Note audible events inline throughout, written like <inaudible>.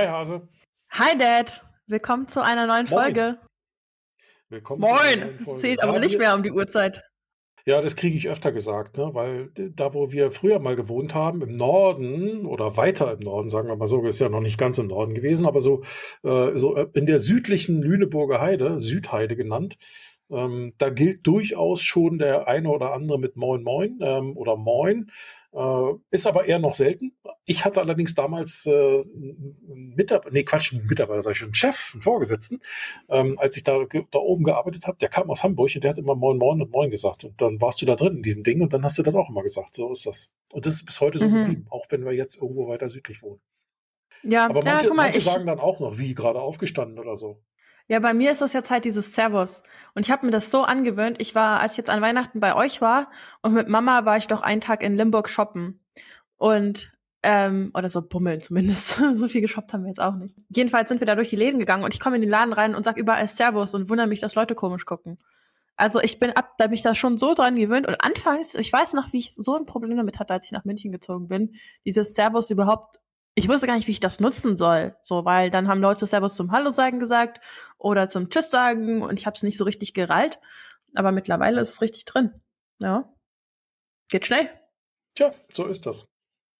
Hi Hase. Hi Dad. Willkommen zu einer neuen Moin. Folge. Willkommen Moin. Es Folge. zählt aber nicht mehr um die Uhrzeit. Ja, das kriege ich öfter gesagt, ne? weil da, wo wir früher mal gewohnt haben, im Norden oder weiter im Norden, sagen wir mal so, ist ja noch nicht ganz im Norden gewesen, aber so, äh, so äh, in der südlichen Lüneburger Heide, Südheide genannt, ähm, da gilt durchaus schon der eine oder andere mit Moin Moin ähm, oder Moin. Äh, ist aber eher noch selten. Ich hatte allerdings damals äh, einen Mitarbeiter, nee, Quatsch, einen Mitarbeiter, sag ich schon, einen Chef, einen Vorgesetzten, ähm, als ich da, da oben gearbeitet habe, der kam aus Hamburg und der hat immer Moin Moin und Moin gesagt. Und dann warst du da drin in diesem Ding und dann hast du das auch immer gesagt. So ist das. Und das ist bis heute so Mhm. geblieben, auch wenn wir jetzt irgendwo weiter südlich wohnen. Ja, Aber ja manche, guck mal, manche sagen dann auch noch, wie gerade aufgestanden oder so. Ja, bei mir ist das jetzt halt dieses Servus. Und ich habe mir das so angewöhnt. Ich war, als ich jetzt an Weihnachten bei euch war und mit Mama war ich doch einen Tag in Limburg shoppen. Und, ähm, oder so bummeln zumindest. <laughs> so viel geshoppt haben wir jetzt auch nicht. Jedenfalls sind wir da durch die Läden gegangen und ich komme in den Laden rein und sag überall Servus und wundere mich, dass Leute komisch gucken. Also ich bin ab, da mich da schon so dran gewöhnt und anfangs, ich weiß noch, wie ich so ein Problem damit hatte, als ich nach München gezogen bin, dieses Servus überhaupt, ich wusste gar nicht, wie ich das nutzen soll, so, weil dann haben Leute Servus zum Hallo sagen gesagt oder zum Tschüss sagen und ich habe es nicht so richtig gerallt, aber mittlerweile ist es richtig drin. Ja. Geht schnell. Tja, so ist das.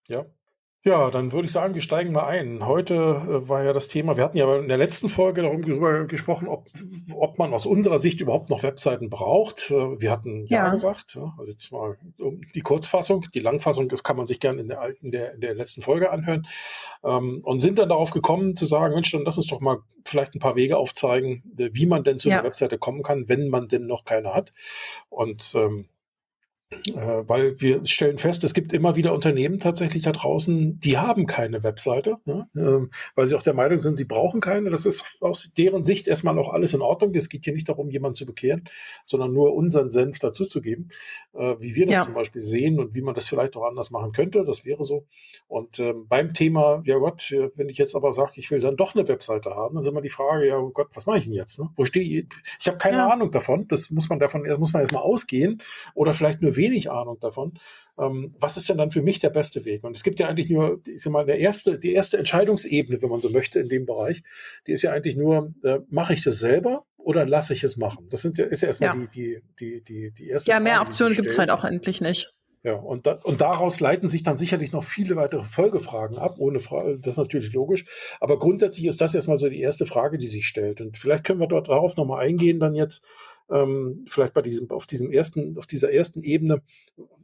Ja. Ja, dann würde ich sagen, wir steigen mal ein. Heute äh, war ja das Thema, wir hatten ja in der letzten Folge darüber gesprochen, ob, ob man aus unserer Sicht überhaupt noch Webseiten braucht. Äh, Wir hatten ja, Ja. gesagt, ja, also jetzt mal die Kurzfassung, die Langfassung, das kann man sich gerne in der alten, der, in der letzten Folge anhören. Ähm, und sind dann darauf gekommen zu sagen, Mensch, dann lass uns doch mal vielleicht ein paar Wege aufzeigen, äh, wie man denn zu Ja. einer Webseite kommen kann, wenn man denn noch keine hat. Und ähm, äh, weil wir stellen fest, es gibt immer wieder Unternehmen tatsächlich da draußen, die haben keine Webseite, ne? ähm, weil sie auch der Meinung sind, sie brauchen keine. Das ist aus deren Sicht erstmal auch alles in Ordnung. Es geht hier nicht darum, jemanden zu bekehren, sondern nur unseren Senf dazuzugeben, äh, wie wir das Ja. zum Beispiel sehen und wie man das vielleicht auch anders machen könnte. Das wäre so. Und ähm, beim Thema, ja Gott, äh, wenn ich jetzt aber sage, ich will dann doch eine Webseite haben, dann ist immer die Frage, ja oh Gott, was mache ich denn jetzt? Ne? Wo stehe ich? Ich habe keine Ja. Ahnung davon. Das muss man davon, muss man erstmal ausgehen oder vielleicht nur wenig Ahnung davon. Ähm, was ist denn dann für mich der beste Weg? Und es gibt ja eigentlich nur, ich sag mal, der erste, die erste Entscheidungsebene, wenn man so möchte, in dem Bereich, die ist ja eigentlich nur, äh, mache ich das selber oder lasse ich es machen? Das sind ja, ist ja erstmal Ja. die, die, die, die, die erste Ja, mehr Frage, Optionen gibt's stellt. halt auch endlich nicht. Ja, und, da, und daraus leiten sich dann sicherlich noch viele weitere Folgefragen ab, ohne Frage, das ist natürlich logisch. Aber grundsätzlich ist das erstmal so die erste Frage, die sich stellt. Und vielleicht können wir dort darauf nochmal eingehen, dann jetzt, ähm, vielleicht bei diesem, auf diesem ersten, auf dieser ersten Ebene,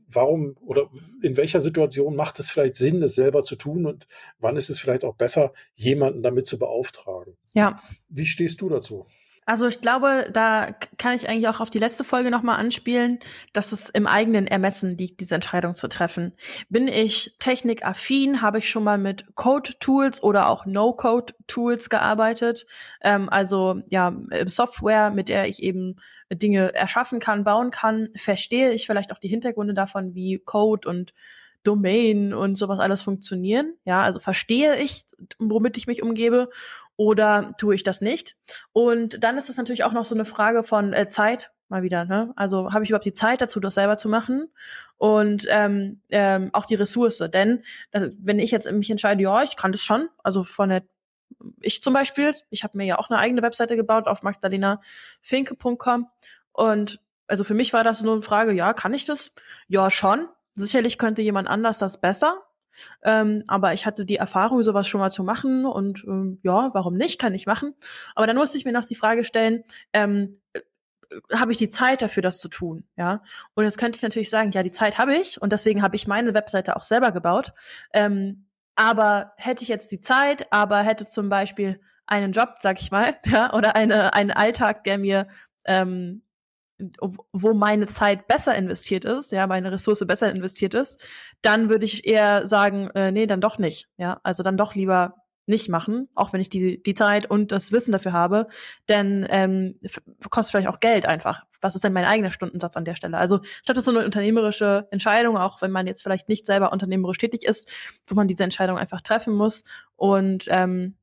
warum oder in welcher Situation macht es vielleicht Sinn, es selber zu tun und wann ist es vielleicht auch besser, jemanden damit zu beauftragen? Ja. Wie stehst du dazu? Also ich glaube, da kann ich eigentlich auch auf die letzte Folge nochmal anspielen, dass es im eigenen Ermessen liegt, diese Entscheidung zu treffen. Bin ich technikaffin, habe ich schon mal mit Code-Tools oder auch No-Code-Tools gearbeitet. Ähm, also ja, äh, Software, mit der ich eben Dinge erschaffen kann, bauen kann. Verstehe ich vielleicht auch die Hintergründe davon, wie Code und Domain und sowas alles funktionieren. Ja, also verstehe ich, womit ich mich umgebe oder tue ich das nicht? Und dann ist es natürlich auch noch so eine Frage von äh, Zeit, mal wieder, ne? Also habe ich überhaupt die Zeit dazu, das selber zu machen? Und ähm, ähm, auch die Ressource. Denn äh, wenn ich jetzt mich entscheide, ja, ich kann das schon, also von der ich zum Beispiel, ich habe mir ja auch eine eigene Webseite gebaut auf magdalenafinke.com und also für mich war das nur eine Frage, ja, kann ich das? Ja, schon. Sicherlich könnte jemand anders das besser. Ähm, aber ich hatte die Erfahrung, sowas schon mal zu machen und ähm, ja, warum nicht? Kann ich machen. Aber dann musste ich mir noch die Frage stellen, ähm, äh, habe ich die Zeit dafür, das zu tun? Ja. Und jetzt könnte ich natürlich sagen, ja, die Zeit habe ich und deswegen habe ich meine Webseite auch selber gebaut. Ähm, aber hätte ich jetzt die Zeit, aber hätte zum Beispiel einen Job, sag ich mal, <laughs> ja, oder eine, einen Alltag, der mir ähm, wo meine Zeit besser investiert ist, ja, meine Ressource besser investiert ist, dann würde ich eher sagen, äh, nee, dann doch nicht, ja, also dann doch lieber nicht machen, auch wenn ich die, die Zeit und das Wissen dafür habe, denn ähm, kostet vielleicht auch Geld einfach. Was ist denn mein eigener Stundensatz an der Stelle? Also ich glaube, so eine unternehmerische Entscheidung, auch wenn man jetzt vielleicht nicht selber unternehmerisch tätig ist, wo man diese Entscheidung einfach treffen muss. Und ähm,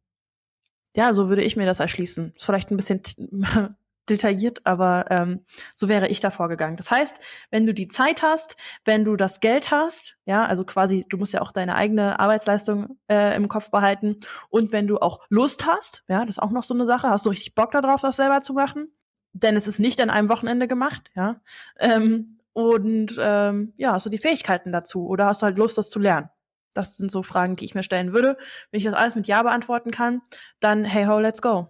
ja, so würde ich mir das erschließen. Ist vielleicht ein bisschen <laughs> detailliert, aber ähm, so wäre ich da vorgegangen. Das heißt, wenn du die Zeit hast, wenn du das Geld hast, ja, also quasi, du musst ja auch deine eigene Arbeitsleistung äh, im Kopf behalten und wenn du auch Lust hast, ja, das ist auch noch so eine Sache, hast du richtig Bock darauf, das selber zu machen, denn es ist nicht an einem Wochenende gemacht, ja, ähm, und ähm, ja, hast du die Fähigkeiten dazu oder hast du halt Lust, das zu lernen? Das sind so Fragen, die ich mir stellen würde. Wenn ich das alles mit Ja beantworten kann, dann hey ho, let's go.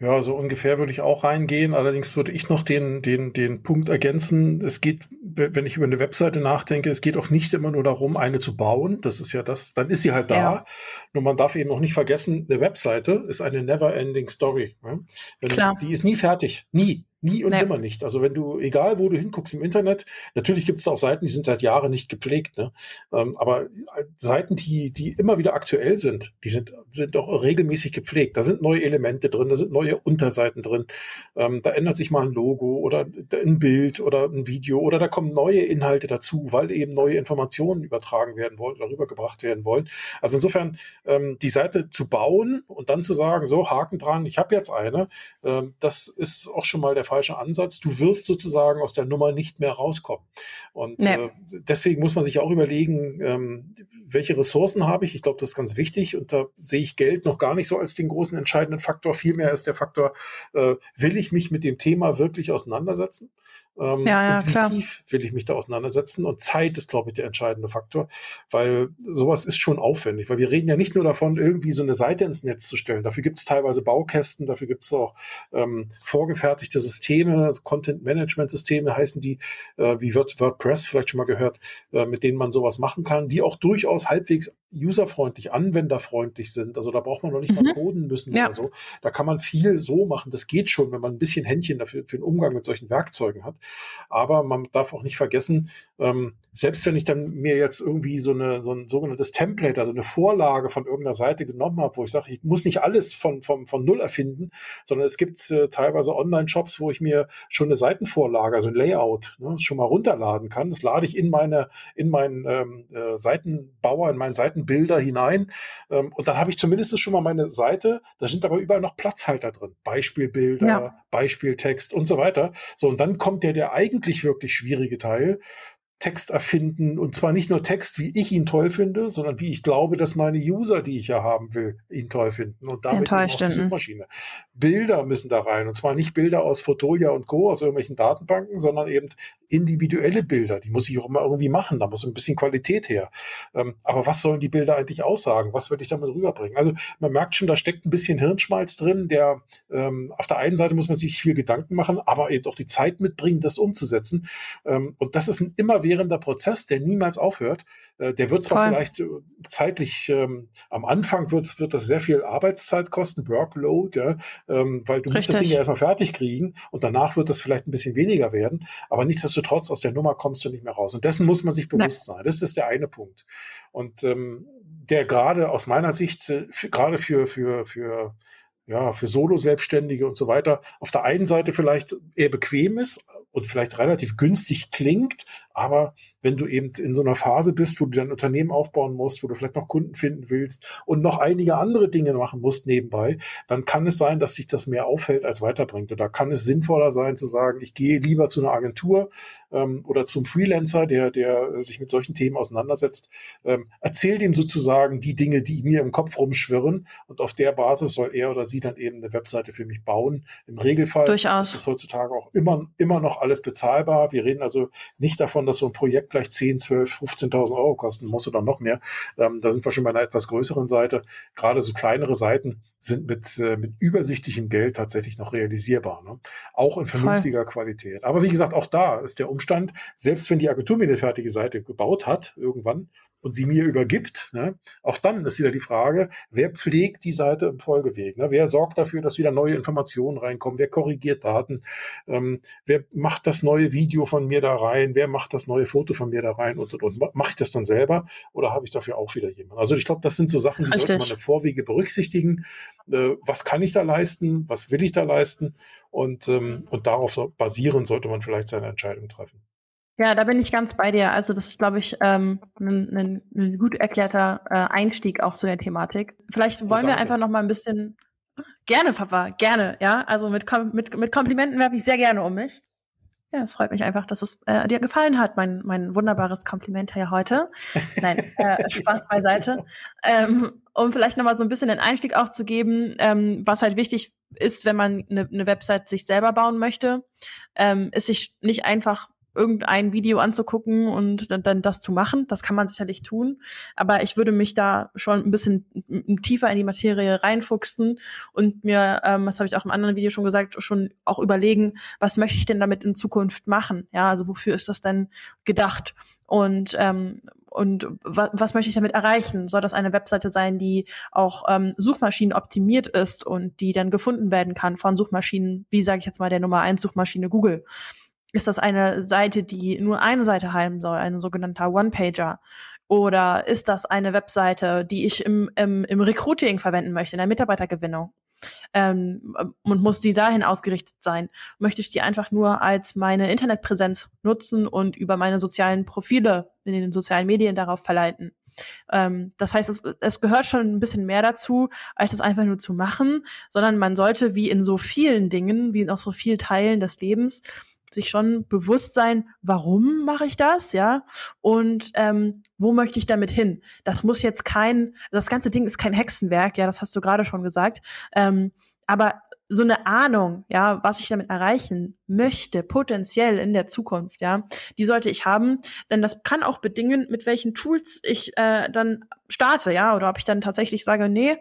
Ja, so ungefähr würde ich auch reingehen. Allerdings würde ich noch den, den, den Punkt ergänzen. Es geht, wenn ich über eine Webseite nachdenke, es geht auch nicht immer nur darum, eine zu bauen. Das ist ja das, dann ist sie halt da. Ja. Nur man darf eben auch nicht vergessen, eine Webseite ist eine never ending story. Ne? Klar. Die ist nie fertig. Nie. Nie und nee. nimmer nicht. Also wenn du, egal wo du hinguckst im Internet, natürlich gibt es auch Seiten, die sind seit Jahren nicht gepflegt, ne? Ähm, aber äh, Seiten, die, die immer wieder aktuell sind, die sind, sind doch regelmäßig gepflegt. Da sind neue Elemente drin, da sind neue Unterseiten drin. Ähm, da ändert sich mal ein Logo oder ein Bild oder ein Video oder da kommen neue Inhalte dazu, weil eben neue Informationen übertragen werden wollen oder rübergebracht werden wollen. Also insofern ähm, die Seite zu bauen und dann zu sagen, so Haken dran, ich habe jetzt eine, ähm, das ist auch schon mal der falscher Ansatz. Du wirst sozusagen aus der Nummer nicht mehr rauskommen. Und nee. äh, deswegen muss man sich auch überlegen, ähm, welche Ressourcen habe ich. Ich glaube, das ist ganz wichtig. Und da sehe ich Geld noch gar nicht so als den großen entscheidenden Faktor. Vielmehr ist der Faktor, äh, will ich mich mit dem Thema wirklich auseinandersetzen? Ähm, ja, ja, wie klar. tief will ich mich da auseinandersetzen? Und Zeit ist, glaube ich, der entscheidende Faktor, weil sowas ist schon aufwendig, weil wir reden ja nicht nur davon, irgendwie so eine Seite ins Netz zu stellen. Dafür gibt es teilweise Baukästen, dafür gibt es auch ähm, vorgefertigte Systeme, also Content-Management-Systeme heißen die, äh, wie wird WordPress vielleicht schon mal gehört, äh, mit denen man sowas machen kann, die auch durchaus halbwegs userfreundlich, anwenderfreundlich sind. Also da braucht man noch nicht mhm. mal coden müssen ja. oder so. Da kann man viel so machen. Das geht schon, wenn man ein bisschen Händchen dafür für den Umgang mit solchen Werkzeugen hat. Aber man darf auch nicht vergessen, ähm, selbst wenn ich dann mir jetzt irgendwie so, eine, so ein sogenanntes Template, also eine Vorlage von irgendeiner Seite genommen habe, wo ich sage, ich muss nicht alles von, von, von Null erfinden, sondern es gibt äh, teilweise Online-Shops, wo ich mir schon eine Seitenvorlage, also ein Layout, ne, schon mal runterladen kann. Das lade ich in meine, in meinen ähm, äh, Seitenbauer, in meinen Seitenbilder hinein. Ähm, und dann habe ich zumindest schon mal meine Seite. Da sind aber überall noch Platzhalter drin. Beispielbilder, ja. Beispieltext und so weiter. So, und dann kommt der, der eigentlich wirklich schwierige Teil. Text erfinden und zwar nicht nur Text, wie ich ihn toll finde, sondern wie ich glaube, dass meine User, die ich ja haben will, ihn toll finden und damit auch die Suchmaschine. Bilder müssen da rein und zwar nicht Bilder aus Fotolia und Co. aus irgendwelchen Datenbanken, sondern eben individuelle Bilder. Die muss ich auch immer irgendwie machen. Da muss ein bisschen Qualität her. Ähm, aber was sollen die Bilder eigentlich aussagen? Was würde ich damit rüberbringen? Also man merkt schon, da steckt ein bisschen Hirnschmalz drin, der ähm, auf der einen Seite muss man sich viel Gedanken machen, aber eben auch die Zeit mitbringen, das umzusetzen. Ähm, und das ist ein immerwährender Prozess, der niemals aufhört. Äh, der wird zwar Voll. vielleicht äh, zeitlich ähm, am Anfang wird, wird das sehr viel Arbeitszeit kosten, Workload, ja, ähm, weil du Richtig. musst das Ding ja erstmal fertig kriegen und danach wird das vielleicht ein bisschen weniger werden. Aber nichtsdestotrotz aus der Nummer kommst du nicht mehr raus. Und dessen muss man sich bewusst Nein. sein. Das ist der eine Punkt. Und ähm, der gerade aus meiner Sicht, äh, gerade für, für, für, ja, für Solo-Selbstständige und so weiter, auf der einen Seite vielleicht eher bequem ist, und vielleicht relativ günstig klingt, aber wenn du eben in so einer Phase bist, wo du dein Unternehmen aufbauen musst, wo du vielleicht noch Kunden finden willst und noch einige andere Dinge machen musst nebenbei, dann kann es sein, dass sich das mehr aufhält als weiterbringt. Und da kann es sinnvoller sein zu sagen, ich gehe lieber zu einer Agentur ähm, oder zum Freelancer, der, der sich mit solchen Themen auseinandersetzt, ähm, erzähl dem sozusagen die Dinge, die mir im Kopf rumschwirren und auf der Basis soll er oder sie dann eben eine Webseite für mich bauen. Im Regelfall Durchaus. ist heutzutage auch immer, immer noch alles bezahlbar. Wir reden also nicht davon, dass so ein Projekt gleich 10, 12, 15.000 Euro kosten muss oder noch mehr. Ähm, da sind wir schon bei einer etwas größeren Seite. Gerade so kleinere Seiten sind mit, äh, mit übersichtlichem Geld tatsächlich noch realisierbar. Ne? Auch in vernünftiger Voll. Qualität. Aber wie gesagt, auch da ist der Umstand, selbst wenn die Agentur mir eine fertige Seite gebaut hat, irgendwann, und sie mir übergibt, ne, auch dann ist wieder die Frage, wer pflegt die Seite im Folgeweg? Ne? Wer sorgt dafür, dass wieder neue Informationen reinkommen? Wer korrigiert Daten? Ähm, wer macht das neue Video von mir da rein? Wer macht das neue Foto von mir da rein? Und, und, und. Mache ich das dann selber oder habe ich dafür auch wieder jemanden? Also ich glaube, das sind so Sachen, die Richtig. sollte man im Vorwege berücksichtigen. Äh, was kann ich da leisten? Was will ich da leisten? Und, ähm, und darauf basierend sollte man vielleicht seine Entscheidung treffen. Ja, da bin ich ganz bei dir. Also das ist, glaube ich, ähm, ein, ein, gut erklärter äh, Einstieg auch zu der Thematik. Vielleicht wollen wir einfach noch mal ein bisschen Gerne, Papa, gerne, ja. Also mit, mit, mit Komplimenten werfe ich sehr gerne um mich. Ja, es freut mich einfach, dass es äh, dir gefallen hat, mein, mein wunderbares Kompliment hier heute. Nein, äh, <laughs> Spaß beiseite. Ähm, um vielleicht nochmal so ein bisschen den Einstieg auch zu geben, ähm, was halt wichtig ist, wenn man eine, eine Website sich selber bauen möchte, ähm, ist sich nicht einfach irgendein Video anzugucken und dann, dann das zu machen. Das kann man sicherlich tun. Aber ich würde mich da schon ein bisschen tiefer in die Materie reinfuchsen und mir, ähm, das habe ich auch im anderen Video schon gesagt, schon auch überlegen, was möchte ich denn damit in Zukunft machen? Ja, also wofür ist das denn gedacht? Und ähm, und was, was möchte ich damit erreichen? Soll das eine Webseite sein, die auch ähm, Suchmaschinen optimiert ist und die dann gefunden werden kann von Suchmaschinen, wie sage ich jetzt mal der Nummer eins Suchmaschine Google? Ist das eine Seite, die nur eine Seite haben soll, ein sogenannter One-Pager? Oder ist das eine Webseite, die ich im, im, im Recruiting verwenden möchte, in der Mitarbeitergewinnung? Ähm, und muss die dahin ausgerichtet sein? Möchte ich die einfach nur als meine Internetpräsenz nutzen und über meine sozialen Profile in den sozialen Medien darauf verleiten? Ähm, das heißt, es, es gehört schon ein bisschen mehr dazu, als das einfach nur zu machen, sondern man sollte wie in so vielen Dingen, wie in auch so vielen Teilen des Lebens, sich schon bewusst sein, warum mache ich das, ja, und ähm, wo möchte ich damit hin? Das muss jetzt kein, das ganze Ding ist kein Hexenwerk, ja, das hast du gerade schon gesagt, ähm, aber so eine Ahnung, ja, was ich damit erreichen möchte, potenziell in der Zukunft, ja, die sollte ich haben, denn das kann auch bedingen, mit welchen Tools ich äh, dann starte, ja, oder ob ich dann tatsächlich sage, nee,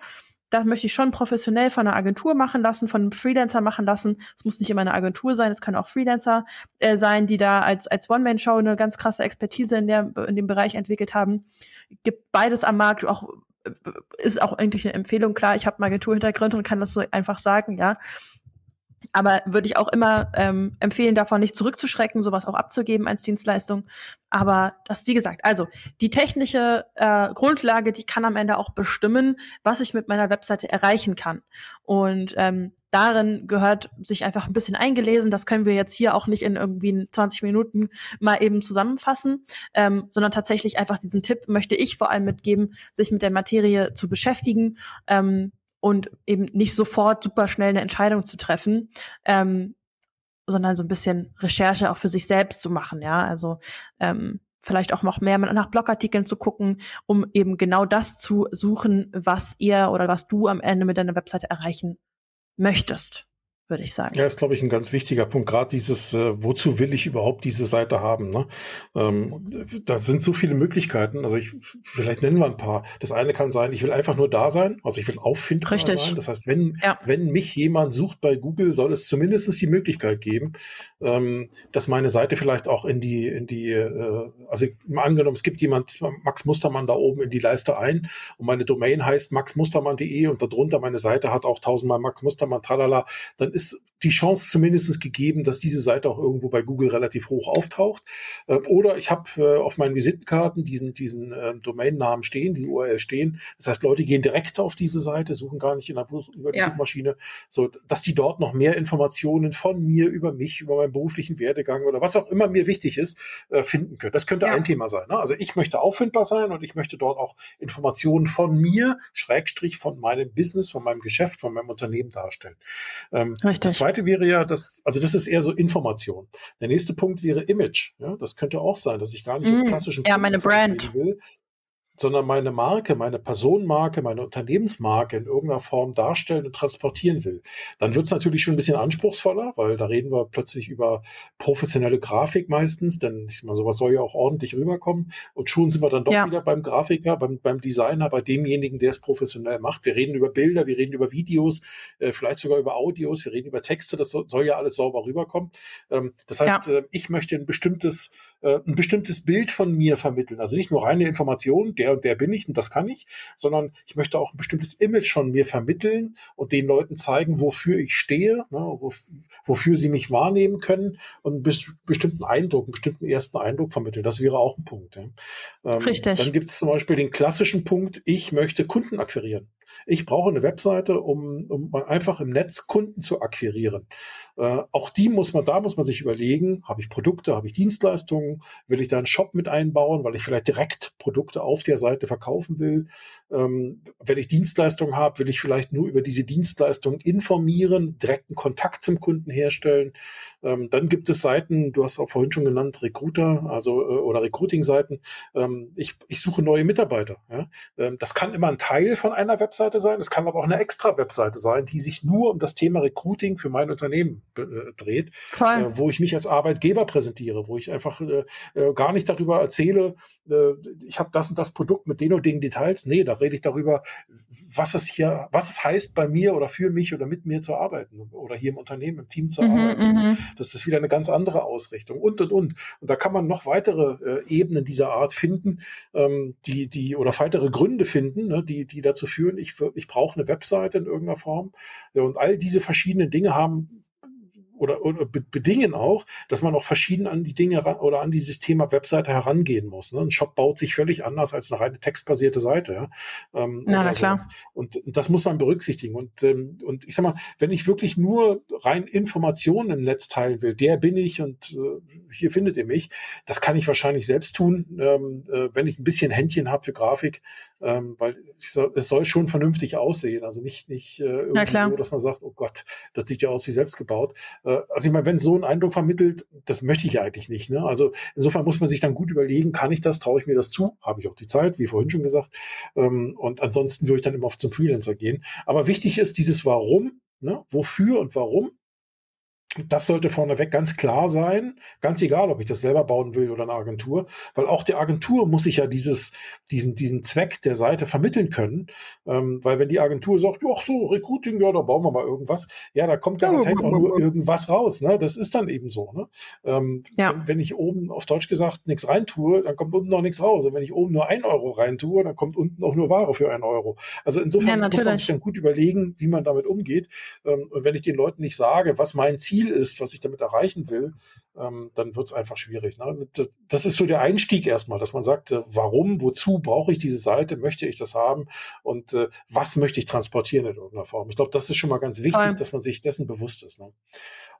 das möchte ich schon professionell von einer Agentur machen lassen, von einem Freelancer machen lassen. Es muss nicht immer eine Agentur sein, es können auch Freelancer äh, sein, die da als, als One-Man-Show eine ganz krasse Expertise in, der, in dem Bereich entwickelt haben. Gibt beides am Markt, auch äh, ist auch eigentlich eine Empfehlung. Klar, ich habe einen Agenturhintergrund und kann das so einfach sagen, ja. Aber würde ich auch immer ähm, empfehlen, davon nicht zurückzuschrecken, sowas auch abzugeben als Dienstleistung. Aber das, wie gesagt, also die technische äh, Grundlage, die kann am Ende auch bestimmen, was ich mit meiner Webseite erreichen kann. Und ähm, darin gehört sich einfach ein bisschen eingelesen. Das können wir jetzt hier auch nicht in irgendwie 20 Minuten mal eben zusammenfassen, ähm, sondern tatsächlich einfach diesen Tipp möchte ich vor allem mitgeben, sich mit der Materie zu beschäftigen. Ähm, und eben nicht sofort super schnell eine Entscheidung zu treffen, ähm, sondern so ein bisschen Recherche auch für sich selbst zu machen, ja. Also ähm, vielleicht auch noch mehr nach Blogartikeln zu gucken, um eben genau das zu suchen, was ihr oder was du am Ende mit deiner Webseite erreichen möchtest würde ich sagen. Ja, ist, glaube ich, ein ganz wichtiger Punkt. Gerade dieses, äh, wozu will ich überhaupt diese Seite haben? Ne? Ähm, da sind so viele Möglichkeiten. Also ich, vielleicht nennen wir ein paar. Das eine kann sein, ich will einfach nur da sein. Also ich will auffindbar Richtig. sein. Das heißt, wenn, ja. wenn mich jemand sucht bei Google, soll es zumindest die Möglichkeit geben, ähm, dass meine Seite vielleicht auch in die, in die, äh, also mal angenommen, es gibt jemand, Max Mustermann da oben in die Leiste ein und meine Domain heißt maxmustermann.de und darunter meine Seite hat auch tausendmal Max Mustermann, tralala, dann ist die Chance zumindest gegeben, dass diese Seite auch irgendwo bei Google relativ hoch auftaucht. Ähm, oder ich habe äh, auf meinen Visitenkarten diesen, diesen äh, Domainnamen stehen, die URL stehen. Das heißt, Leute gehen direkt auf diese Seite, suchen gar nicht in der, über die ja. Suchmaschine, so dass die dort noch mehr Informationen von mir, über mich, über meinen beruflichen Werdegang oder was auch immer mir wichtig ist, äh, finden können. Das könnte ja. ein Thema sein. Ne? Also ich möchte auffindbar sein und ich möchte dort auch Informationen von mir, Schrägstrich von meinem Business, von meinem Geschäft, von meinem Unternehmen darstellen. Ähm, das zweite wäre ja, dass, also das ist eher so Information. Der nächste Punkt wäre Image. Ja, das könnte auch sein, dass ich gar nicht mm, auf klassischen ja, meine Brand will, sondern meine Marke, meine Personenmarke, meine Unternehmensmarke in irgendeiner Form darstellen und transportieren will. Dann wird es natürlich schon ein bisschen anspruchsvoller, weil da reden wir plötzlich über professionelle Grafik meistens, denn ich meine, sowas soll ja auch ordentlich rüberkommen. Und schon sind wir dann doch ja. wieder beim Grafiker, beim, beim Designer, bei demjenigen, der es professionell macht. Wir reden über Bilder, wir reden über Videos, äh, vielleicht sogar über Audios, wir reden über Texte, das soll, soll ja alles sauber rüberkommen. Ähm, das heißt, ja. äh, ich möchte ein bestimmtes, äh, ein bestimmtes Bild von mir vermitteln. Also nicht nur reine Information, der der und der bin ich und das kann ich, sondern ich möchte auch ein bestimmtes Image von mir vermitteln und den Leuten zeigen, wofür ich stehe, ne, wofür sie mich wahrnehmen können und einen bestimmten Eindruck, einen bestimmten ersten Eindruck vermitteln. Das wäre auch ein Punkt. Ja. Ähm, Richtig. Dann gibt es zum Beispiel den klassischen Punkt, ich möchte Kunden akquirieren. Ich brauche eine Webseite, um, um einfach im Netz Kunden zu akquirieren. Äh, auch die muss man, da muss man sich überlegen, habe ich Produkte, habe ich Dienstleistungen, will ich da einen Shop mit einbauen, weil ich vielleicht direkt Produkte auf Softwareseite verkaufen will. Ähm, wenn ich Dienstleistungen habe, will ich vielleicht nur über diese Dienstleistung informieren, direkten Kontakt zum Kunden herstellen. Ähm, dann gibt es Seiten, du hast auch vorhin schon genannt, Recruiter, also äh, oder Recruiting-Seiten. Ähm, ich, ich suche neue Mitarbeiter. Ja? Ähm, das kann immer ein Teil von einer Webseite sein, es kann aber auch eine extra Webseite sein, die sich nur um das Thema Recruiting für mein Unternehmen äh, dreht, äh, wo ich mich als Arbeitgeber präsentiere, wo ich einfach äh, äh gar nicht darüber erzähle, äh, ich habe das und das Produkt mit den und den Details. Nee, da rede ich darüber, was es hier, was es heißt, bei mir oder für mich oder mit mir zu arbeiten oder hier im Unternehmen, im Team zu mhm, arbeiten. Mhm. Das ist wieder eine ganz andere Ausrichtung und und und. Und da kann man noch weitere äh, Ebenen dieser Art finden, ähm, die, die oder weitere Gründe finden, ne, die, die dazu führen, ich, ich brauche eine Webseite in irgendeiner Form. Und all diese verschiedenen Dinge haben oder, oder bedingen auch, dass man auch verschieden an die Dinge oder an dieses Thema Webseite herangehen muss. Ne? Ein Shop baut sich völlig anders als eine reine textbasierte Seite. Ja? Ähm, na, na klar. So. Und das muss man berücksichtigen. Und, ähm, und ich sag mal, wenn ich wirklich nur rein Informationen im Netz teilen will, der bin ich und äh, hier findet ihr mich, das kann ich wahrscheinlich selbst tun, ähm, äh, wenn ich ein bisschen Händchen habe für Grafik, ähm, weil soll, es soll schon vernünftig aussehen. Also nicht, nicht äh, irgendwie so, dass man sagt, oh Gott, das sieht ja aus wie selbst gebaut. Äh, also ich meine, wenn so ein Eindruck vermittelt, das möchte ich ja eigentlich nicht. Ne? Also insofern muss man sich dann gut überlegen, kann ich das, traue ich mir das zu, habe ich auch die Zeit, wie vorhin schon gesagt. Ähm, und ansonsten würde ich dann immer auf zum Freelancer gehen. Aber wichtig ist dieses Warum, ne? wofür und warum das sollte vorneweg ganz klar sein, ganz egal, ob ich das selber bauen will oder eine Agentur, weil auch die Agentur muss sich ja dieses, diesen, diesen Zweck der Seite vermitteln können, ähm, weil wenn die Agentur sagt, ach so, Recruiting, ja, da bauen wir mal irgendwas, ja, da kommt garantiert auch nur irgendwas raus, ne? Das ist dann eben so, ne? Ähm, ja. wenn, wenn, ich oben auf Deutsch gesagt nichts reintue, dann kommt unten noch nichts raus. Und wenn ich oben nur ein Euro reintue, dann kommt unten auch nur Ware für ein Euro. Also insofern ja, muss man sich dann gut überlegen, wie man damit umgeht. Ähm, und wenn ich den Leuten nicht sage, was mein Ziel Ziel ist, was ich damit erreichen will, ähm, dann wird es einfach schwierig. Ne? Das, das, ist so der Einstieg erstmal, dass man sagt, äh, warum, wozu brauche ich diese Seite, möchte ich das haben und äh, was möchte ich transportieren in irgendeiner Form. Ich glaube, das ist schon mal ganz wichtig, Voll. dass man sich dessen bewusst ist. Ne?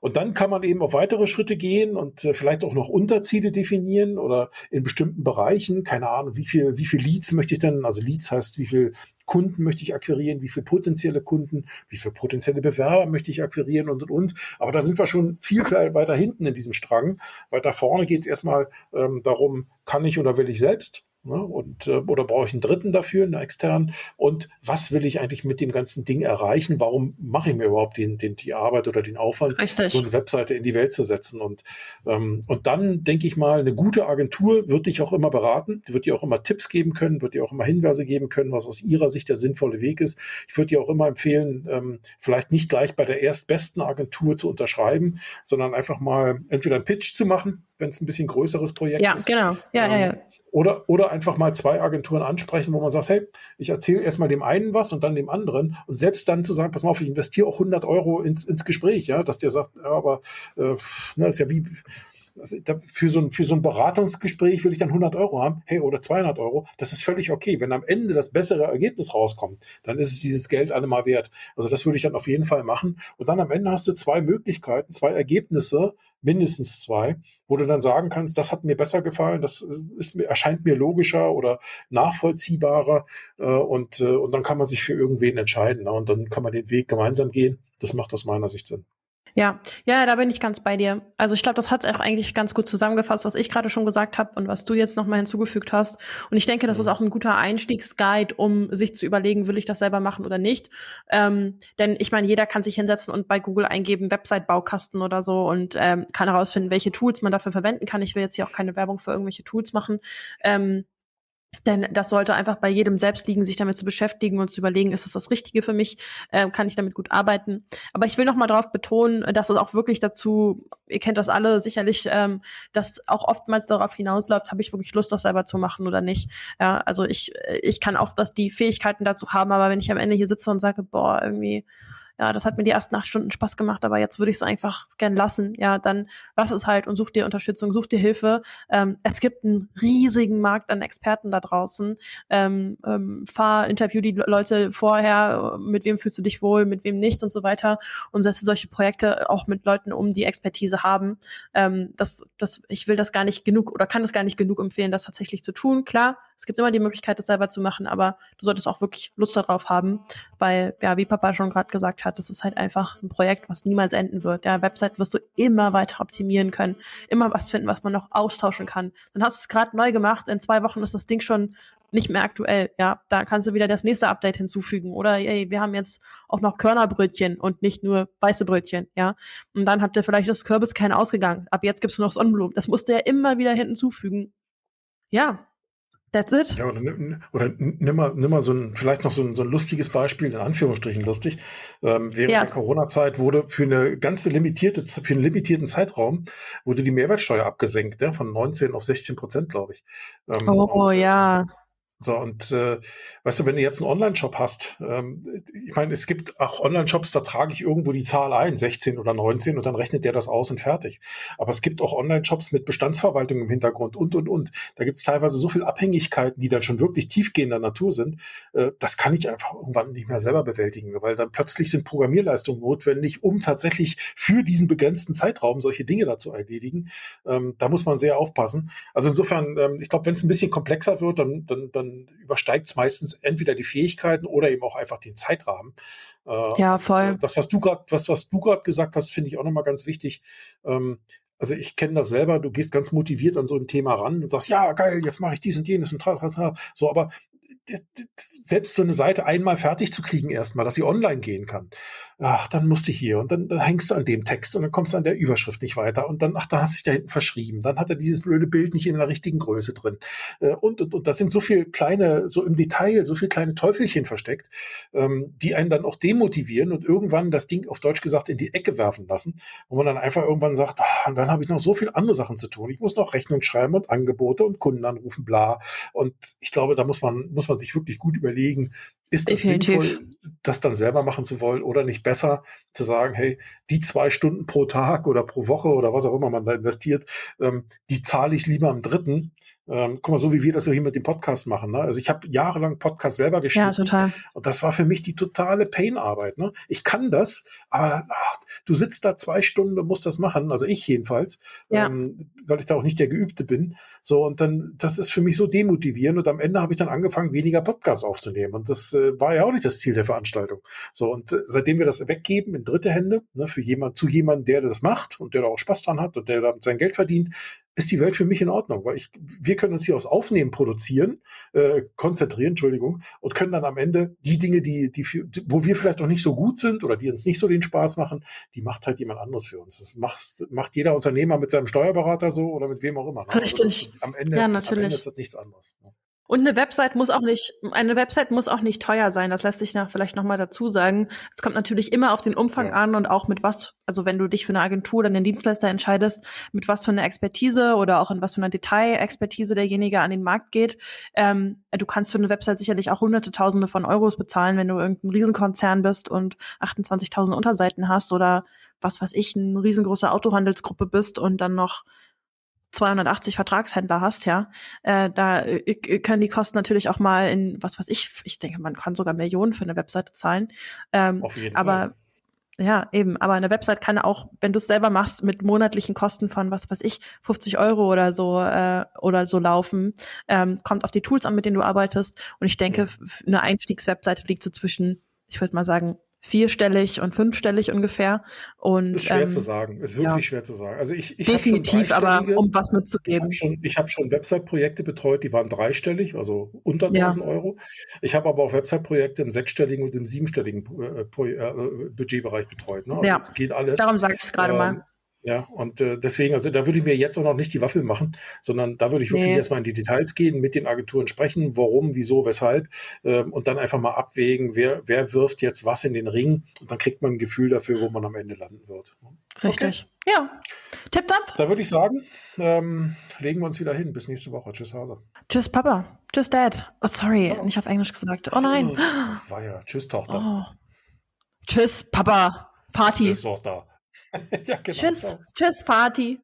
Und dann kann man eben auf weitere Schritte gehen und äh, vielleicht auch noch Unterziele definieren oder in bestimmten Bereichen, keine Ahnung, wie viel, wie viel Leads möchte ich denn, also Leads heißt, wie viel Kunden möchte ich akquirieren, wie viel potenzielle Kunden, wie viel potenzielle Bewerber möchte ich akquirieren und und und. Aber da sind wir schon viel, viel weiter hinten in diesem Strang. Weiter vorne geht es erstmal ähm, darum, kann ich oder will ich selbst Ne? Und, äh, oder brauche ich einen Dritten dafür, einen externen? Und was will ich eigentlich mit dem ganzen Ding erreichen? Warum mache ich mir überhaupt den, den, die Arbeit oder den Aufwand, Richtig. so eine Webseite in die Welt zu setzen? Und, ähm, und dann denke ich mal, eine gute Agentur wird dich auch immer beraten, wird dir auch immer Tipps geben können, wird dir auch immer Hinweise geben können, was aus ihrer Sicht der sinnvolle Weg ist. Ich würde dir auch immer empfehlen, ähm, vielleicht nicht gleich bei der erstbesten Agentur zu unterschreiben, sondern einfach mal entweder einen Pitch zu machen, wenn es ein bisschen größeres Projekt ja, ist. Ja, genau. Ja, ähm, ja, ja. Oder, oder einfach mal zwei Agenturen ansprechen, wo man sagt, hey, ich erzähle erstmal dem einen was und dann dem anderen. Und selbst dann zu sagen, pass mal auf, ich investiere auch 100 Euro ins, ins Gespräch, ja, dass der sagt, ja, aber äh, ne, ist ja wie, also für so, ein, für so ein Beratungsgespräch will ich dann 100 Euro haben, hey, oder 200 Euro, das ist völlig okay. Wenn am Ende das bessere Ergebnis rauskommt, dann ist es dieses Geld allemal wert. Also das würde ich dann auf jeden Fall machen. Und dann am Ende hast du zwei Möglichkeiten, zwei Ergebnisse, mindestens zwei, wo du dann sagen kannst, das hat mir besser gefallen, das ist, erscheint mir logischer oder nachvollziehbarer äh, und, äh, und dann kann man sich für irgendwen entscheiden ne? und dann kann man den Weg gemeinsam gehen. Das macht aus meiner Sicht Sinn. Ja, ja, da bin ich ganz bei dir. Also ich glaube, das hat es auch eigentlich ganz gut zusammengefasst, was ich gerade schon gesagt habe und was du jetzt nochmal hinzugefügt hast. Und ich denke, das mhm. ist auch ein guter Einstiegsguide, um sich zu überlegen, will ich das selber machen oder nicht. Ähm, denn ich meine, jeder kann sich hinsetzen und bei Google eingeben, Website-Baukasten oder so und ähm, kann herausfinden, welche Tools man dafür verwenden kann. Ich will jetzt hier auch keine Werbung für irgendwelche Tools machen. Ähm, denn das sollte einfach bei jedem selbst liegen, sich damit zu beschäftigen und zu überlegen, ist das das Richtige für mich? Äh, kann ich damit gut arbeiten? Aber ich will noch mal darauf betonen, dass es auch wirklich dazu, ihr kennt das alle sicherlich, ähm, dass auch oftmals darauf hinausläuft, habe ich wirklich Lust, das selber zu machen oder nicht? Ja, also ich, ich kann auch das, die Fähigkeiten dazu haben, aber wenn ich am Ende hier sitze und sage, boah, irgendwie ja, das hat mir die ersten acht Stunden Spaß gemacht, aber jetzt würde ich es einfach gern lassen. Ja, dann lass es halt und such dir Unterstützung, such dir Hilfe. Ähm, es gibt einen riesigen Markt an Experten da draußen. Ähm, ähm, fahr, interview die Leute vorher, mit wem fühlst du dich wohl, mit wem nicht und so weiter und setze solche Projekte auch mit Leuten um, die Expertise haben. Ähm, das, das, ich will das gar nicht genug oder kann das gar nicht genug empfehlen, das tatsächlich zu tun. Klar, Es gibt immer die Möglichkeit, das selber zu machen, aber du solltest auch wirklich Lust darauf haben, weil, ja, wie Papa schon gerade gesagt hat, das ist halt einfach ein Projekt, was niemals enden wird. Ja, Website wirst du immer weiter optimieren können, immer was finden, was man noch austauschen kann. Dann hast du es gerade neu gemacht, in zwei Wochen ist das Ding schon nicht mehr aktuell. Ja, da kannst du wieder das nächste Update hinzufügen. Oder ey, wir haben jetzt auch noch Körnerbrötchen und nicht nur weiße Brötchen. Ja, und dann habt ihr vielleicht das Kürbiskern ausgegangen. Ab jetzt gibt's nur noch Sonnenblumen. Das musst du ja immer wieder hinzufügen. Ja, That's it. Ja, oder, oder nimm mal, nimm mal so ein, vielleicht noch so ein, so ein lustiges Beispiel, in Anführungsstrichen lustig. Ähm, während ja. der Corona-Zeit wurde für eine ganze limitierte, für einen limitierten Zeitraum wurde die Mehrwertsteuer abgesenkt, ja, von 19 auf 16 Prozent, glaube ich. Ähm, oh, und, ja. So, und äh, weißt du, wenn du jetzt einen Online-Shop hast, ähm, ich meine, es gibt auch Online-Shops, da trage ich irgendwo die Zahl ein, 16 oder 19, und dann rechnet der das aus und fertig. Aber es gibt auch Online-Shops mit Bestandsverwaltung im Hintergrund und, und, und. Da gibt es teilweise so viel Abhängigkeiten, die dann schon wirklich tiefgehender Natur sind. Äh, das kann ich einfach irgendwann nicht mehr selber bewältigen, weil dann plötzlich sind Programmierleistungen notwendig, um tatsächlich für diesen begrenzten Zeitraum solche Dinge da zu erledigen. Ähm, da muss man sehr aufpassen. Also insofern, ähm, ich glaube, wenn es ein bisschen komplexer wird, dann, dann, dann übersteigt es meistens entweder die Fähigkeiten oder eben auch einfach den Zeitrahmen. Äh, ja, voll. Das, was du gerade, was, was du gerade gesagt hast, finde ich auch nochmal ganz wichtig. Ähm, also ich kenne das selber, du gehst ganz motiviert an so ein Thema ran und sagst, ja, geil, jetzt mache ich dies und jenes und tra, tra, tra. So, aber selbst so eine Seite einmal fertig zu kriegen erstmal, dass sie online gehen kann. Ach, dann musst du hier und dann, dann hängst du an dem Text und dann kommst du an der Überschrift nicht weiter und dann, ach, da hast du dich da hinten verschrieben. Dann hat er dieses blöde Bild nicht in der richtigen Größe drin. Äh, und, und, und das sind so viele kleine, so im Detail, so viele kleine Teufelchen versteckt, ähm, die einen dann auch demotivieren und irgendwann das Ding auf Deutsch gesagt in die Ecke werfen lassen, wo man dann einfach irgendwann sagt, ach, und dann habe ich noch so viele andere Sachen zu tun. Ich muss noch Rechnung schreiben und Angebote und Kunden anrufen, bla. Und ich glaube, da muss man, muss man sich wirklich gut überlegen, ist Definitiv. sinnvoll, das dann selber machen zu wollen oder nicht besser zu sagen, hey, die zwei Stunden pro Tag oder pro Woche oder was auch immer man da investiert, ähm, die zahle ich lieber am dritten ähm, guck mal, so wie wir das hier mit dem Podcast machen. Ne? Also ich habe jahrelang Podcast selber geschrieben. Ja, total. Und das war für mich die totale Pain-Arbeit. Ne? Ich kann das, aber ach, du sitzt da zwei Stunden und musst das machen. Also ich jedenfalls, ja. ähm, weil ich da auch nicht der Geübte bin. So und dann, das ist für mich so demotivierend. Und am Ende habe ich dann angefangen, weniger Podcasts aufzunehmen. Und das äh, war ja auch nicht das Ziel der Veranstaltung. So und äh, seitdem wir das weggeben in dritte Hände, ne, für jemand, zu jemandem, der das macht und der da auch Spaß dran hat und der damit sein Geld verdient, ist die Welt für mich in Ordnung, weil ich, wir können uns hier aufs Aufnehmen produzieren, äh, konzentrieren, Entschuldigung, und können dann am Ende die Dinge, die, die, wo wir vielleicht noch nicht so gut sind oder die uns nicht so den Spaß machen, die macht halt jemand anderes für uns. Das macht, macht jeder Unternehmer mit seinem Steuerberater so oder mit wem auch immer. Ne? Also Richtig. Also am Ende, ja, natürlich. am Ende ist das nichts anderes. Ne? Und eine Website muss auch nicht, eine Website muss auch nicht teuer sein. Das lässt sich nach, vielleicht noch mal dazu sagen. Es kommt natürlich immer auf den Umfang ja. an und auch mit was, also wenn du dich für eine Agentur oder einen Dienstleister entscheidest, mit was für eine Expertise oder auch in was für einer Detailexpertise derjenige an den Markt geht. Ähm, du kannst für eine Website sicherlich auch hunderte, tausende von Euros bezahlen, wenn du irgendein Riesenkonzern bist und 28.000 Unterseiten hast oder was weiß ich, eine riesengroße Autohandelsgruppe bist und dann noch 280 Vertragshändler hast, ja, äh, da äh, können die Kosten natürlich auch mal in, was weiß ich, ich denke, man kann sogar Millionen für eine Webseite zahlen. Ähm, Auf jeden aber Fall. Ja, eben. Aber eine Website kann auch, wenn du es selber machst, mit monatlichen Kosten von, was weiß ich, 50 Euro oder so äh, oder so laufen. Ähm, kommt auf die Tools an, mit denen du arbeitest. Und ich denke, eine Einstiegswebseite liegt so zwischen, ich würde mal sagen, vierstellig und fünfstellig ungefähr. Und, ist schwer ähm, zu sagen, ist wirklich ja. schwer zu sagen. Also ich, ich definitiv, aber um was mitzugeben. Ich habe schon, hab schon Website-Projekte betreut, die waren dreistellig, also unter 1000 ja. Euro. Ich habe aber auch Website-Projekte im sechsstelligen und im siebenstelligen äh, äh, Budgetbereich betreut. Ne? Also ja, es geht alles. Darum sage ich es gerade ähm, mal. Ja, und äh, deswegen, also da würde ich mir jetzt auch noch nicht die Waffel machen, sondern da würde ich wirklich nee. erstmal in die Details gehen, mit den Agenturen sprechen, warum, wieso, weshalb, ähm, und dann einfach mal abwägen, wer, wer wirft jetzt was in den Ring und dann kriegt man ein Gefühl dafür, wo man am Ende landen wird. Richtig. Okay. Ja. Tipptopp. Da würde ich sagen, ähm, legen wir uns wieder hin. Bis nächste Woche. Tschüss, Hase. Tschüss, Papa. Tschüss, Dad. Oh, sorry, oh. nicht auf Englisch gesagt. Oh nein. Oh, war ja. Tschüss, Tochter. Oh. Tschüss, Papa. Party. Tschüss, Tochter. <laughs> ja, genau. Tschüss, tschüss, Party.